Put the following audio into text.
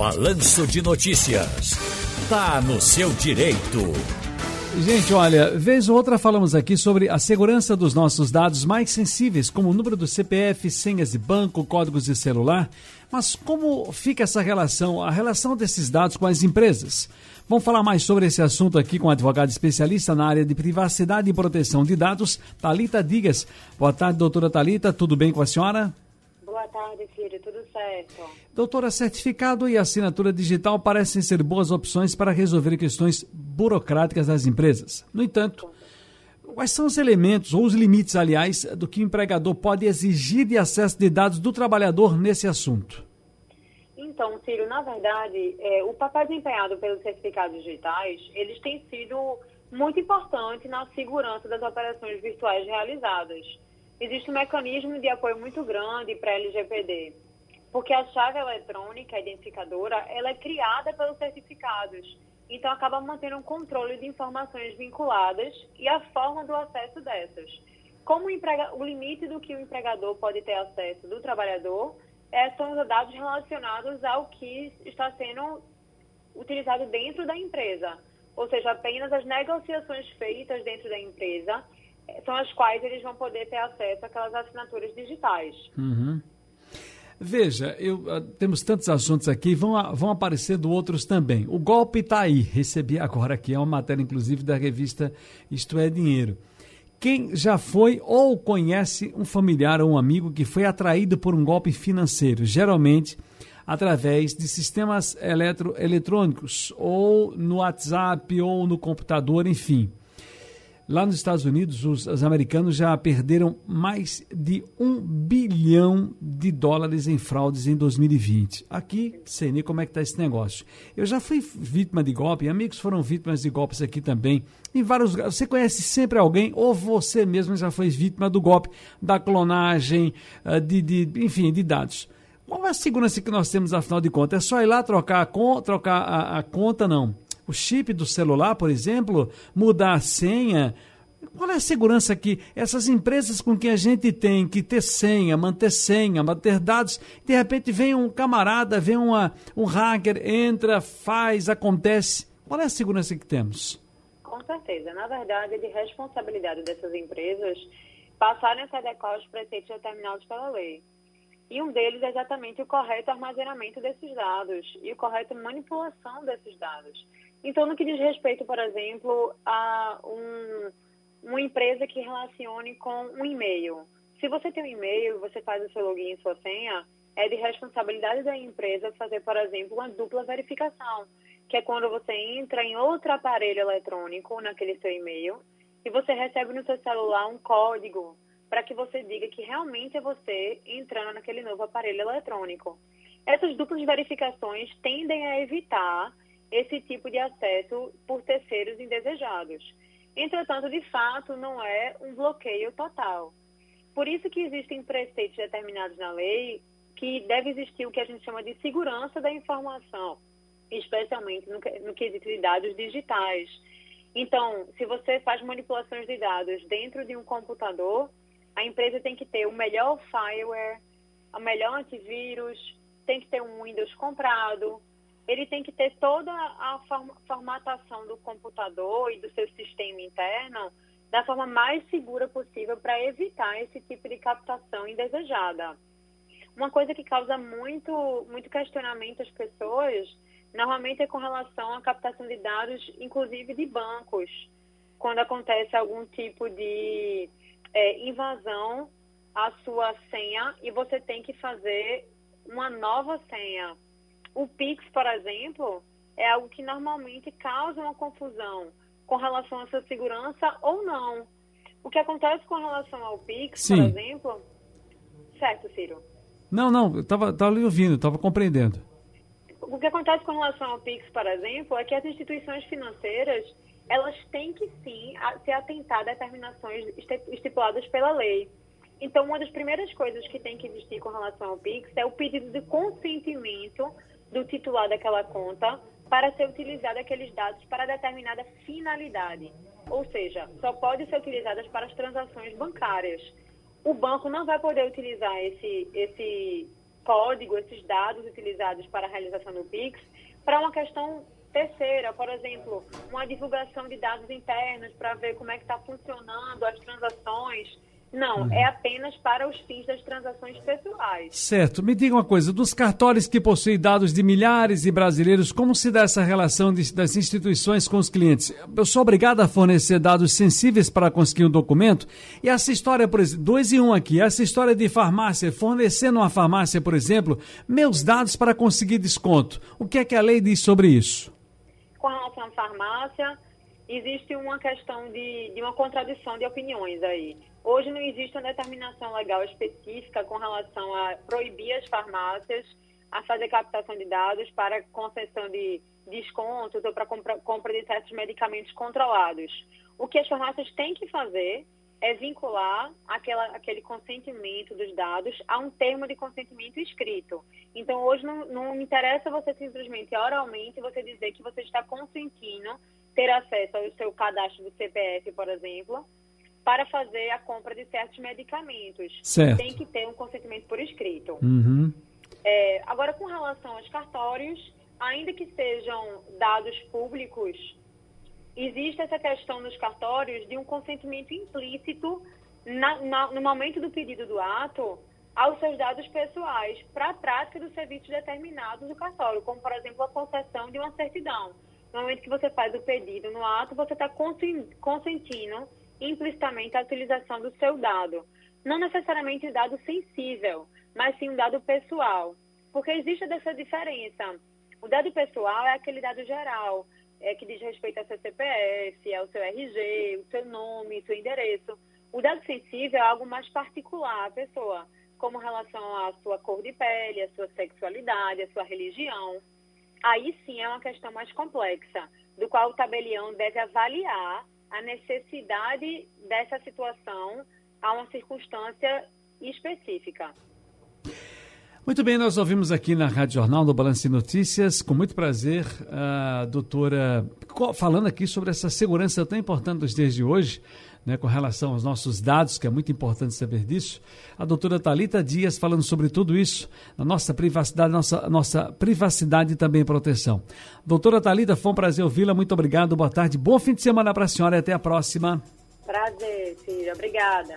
Balanço de Notícias. Tá no seu direito. Gente, olha, vez ou outra falamos aqui sobre a segurança dos nossos dados mais sensíveis, como o número do CPF, senhas de banco, códigos de celular. Mas como fica essa relação, a relação desses dados com as empresas? Vamos falar mais sobre esse assunto aqui com a advogada especialista na área de privacidade e proteção de dados, Talita Digas. Boa tarde, doutora Talita, tudo bem com a senhora? Boa tarde, filho, tudo certo. Doutora, certificado e assinatura digital parecem ser boas opções para resolver questões burocráticas das empresas. No entanto, quais são os elementos ou os limites, aliás, do que o empregador pode exigir de acesso de dados do trabalhador nesse assunto? Então, Ciro, na verdade, é, o papel desempenhado pelos certificados digitais, eles têm sido muito importante na segurança das operações virtuais realizadas. Existe um mecanismo de apoio muito grande para a LGPD, porque a chave eletrônica a identificadora, ela é criada pelos certificados, então acaba mantendo um controle de informações vinculadas e a forma do acesso dessas. Como o, emprega, o limite do que o empregador pode ter acesso do trabalhador é, são os dados relacionados ao que está sendo utilizado dentro da empresa, ou seja, apenas as negociações feitas dentro da empresa são as quais eles vão poder ter acesso àquelas assinaturas digitais. Uhum. Veja, eu, uh, temos tantos assuntos aqui, vão, vão aparecendo outros também. O golpe está aí, recebi agora aqui, é uma matéria inclusive da revista Isto é Dinheiro. Quem já foi ou conhece um familiar ou um amigo que foi atraído por um golpe financeiro, geralmente através de sistemas eletro, eletrônicos, ou no WhatsApp, ou no computador, enfim. Lá nos Estados Unidos, os, os, americanos já perderam mais de um bilhão de dólares em fraudes em 2020. Aqui, sei nem como é que está esse negócio. Eu já fui vítima de golpe, amigos foram vítimas de golpes aqui também. Em vários Você conhece sempre alguém, ou você mesmo já foi vítima do golpe, da clonagem, eh, de, de enfim, de dados. Qual é a segurança que nós temos, afinal de contas? É só ir lá trocar a, trocar a, a conta, não o chip do celular, por exemplo, mudar a senha. Qual é a segurança que essas empresas com quem a gente tem que ter senha, manter senha, manter dados, de repente vem um camarada, vem uma, um hacker, entra, faz, acontece. Qual é a segurança que temos? Com certeza. Na verdade, é de responsabilidade dessas empresas passarem a se adequar aos preceitos determinados pela lei. E um deles é exatamente o correto armazenamento desses dados e o correto manipulação desses dados. Então, no que diz respeito, por exemplo, a um, uma empresa que relacione com um e-mail. Se você tem um e-mail, você faz o seu login e sua senha, é de responsabilidade da empresa fazer, por exemplo, uma dupla verificação, que é quando você entra em outro aparelho eletrônico naquele seu e-mail e você recebe no seu celular um código para que você diga que realmente é você entrando naquele novo aparelho eletrônico. Essas duplas verificações tendem a evitar esse tipo de acesso por terceiros indesejados. Entretanto, de fato, não é um bloqueio total. Por isso que existem preceitos determinados na lei que deve existir o que a gente chama de segurança da informação, especialmente no, no quesito de dados digitais. Então, se você faz manipulações de dados dentro de um computador, a empresa tem que ter o melhor fireware, o melhor antivírus, tem que ter um Windows comprado, ele tem que ter toda a formatação do computador e do seu sistema interno da forma mais segura possível para evitar esse tipo de captação indesejada. Uma coisa que causa muito, muito questionamento às pessoas, normalmente é com relação à captação de dados, inclusive de bancos, quando acontece algum tipo de é, invasão à sua senha e você tem que fazer uma nova senha o Pix, por exemplo, é algo que normalmente causa uma confusão com relação à sua segurança ou não. O que acontece com relação ao Pix, Sim. por exemplo. Certo, Ciro? Não, não, eu estava tava ouvindo, estava compreendendo. O que acontece com relação ao Pix, por exemplo, é que as instituições financeiras elas têm que sim se atentar a determinações estipuladas pela lei. Então, uma das primeiras coisas que tem que existir com relação ao Pix é o pedido de consentimento do titular daquela conta para ser utilizado aqueles dados para determinada finalidade. Ou seja, só pode ser utilizadas para as transações bancárias. O banco não vai poder utilizar esse, esse, código, esses dados utilizados para a realização do PIX, para uma questão terceira, por exemplo, uma divulgação de dados internos para ver como é que está funcionando as transações não, uhum. é apenas para os fins das transações pessoais. Certo. Me diga uma coisa, dos cartórios que possuem dados de milhares de brasileiros, como se dá essa relação de, das instituições com os clientes? Eu sou obrigado a fornecer dados sensíveis para conseguir um documento? E essa história, por exemplo, dois e um aqui, essa história de farmácia, fornecendo uma farmácia, por exemplo, meus dados para conseguir desconto. O que é que a lei diz sobre isso? Com relação à farmácia, existe uma questão de, de uma contradição de opiniões aí. Hoje não existe uma determinação legal específica com relação a proibir as farmácias a fazer captação de dados para concessão de descontos ou para compra, compra de certos medicamentos controlados. O que as farmácias têm que fazer é vincular aquela, aquele consentimento dos dados a um termo de consentimento escrito. Então, hoje não, não interessa você simplesmente oralmente você dizer que você está consentindo ter acesso ao seu cadastro do CPF, por exemplo, para fazer a compra de certos medicamentos. Certo. Tem que ter um consentimento por escrito. Uhum. É, agora, com relação aos cartórios, ainda que sejam dados públicos, existe essa questão nos cartórios de um consentimento implícito na, na, no momento do pedido do ato aos seus dados pessoais para a prática dos serviços determinados do cartório, como, por exemplo, a concessão de uma certidão. No momento que você faz o pedido no ato, você está consentindo implicitamente a utilização do seu dado. Não necessariamente dado sensível, mas sim um dado pessoal. Porque existe essa diferença. O dado pessoal é aquele dado geral, é, que diz respeito ao seu CPF, ao seu RG, o seu nome, seu endereço. O dado sensível é algo mais particular à pessoa, como relação à sua cor de pele, à sua sexualidade, à sua religião. Aí sim é uma questão mais complexa, do qual o tabelião deve avaliar a necessidade dessa situação a uma circunstância específica. Muito bem, nós ouvimos aqui na Rádio Jornal, no Balanço de Notícias, com muito prazer, a doutora falando aqui sobre essa segurança tão importante dos dias de hoje, né, com relação aos nossos dados, que é muito importante saber disso. A doutora Talita Dias falando sobre tudo isso, nossa privacidade, nossa, nossa privacidade e também proteção. Doutora Talita, foi um prazer ouvi-la, muito obrigado, boa tarde, bom fim de semana para a senhora e até a próxima. Prazer, filha, obrigada.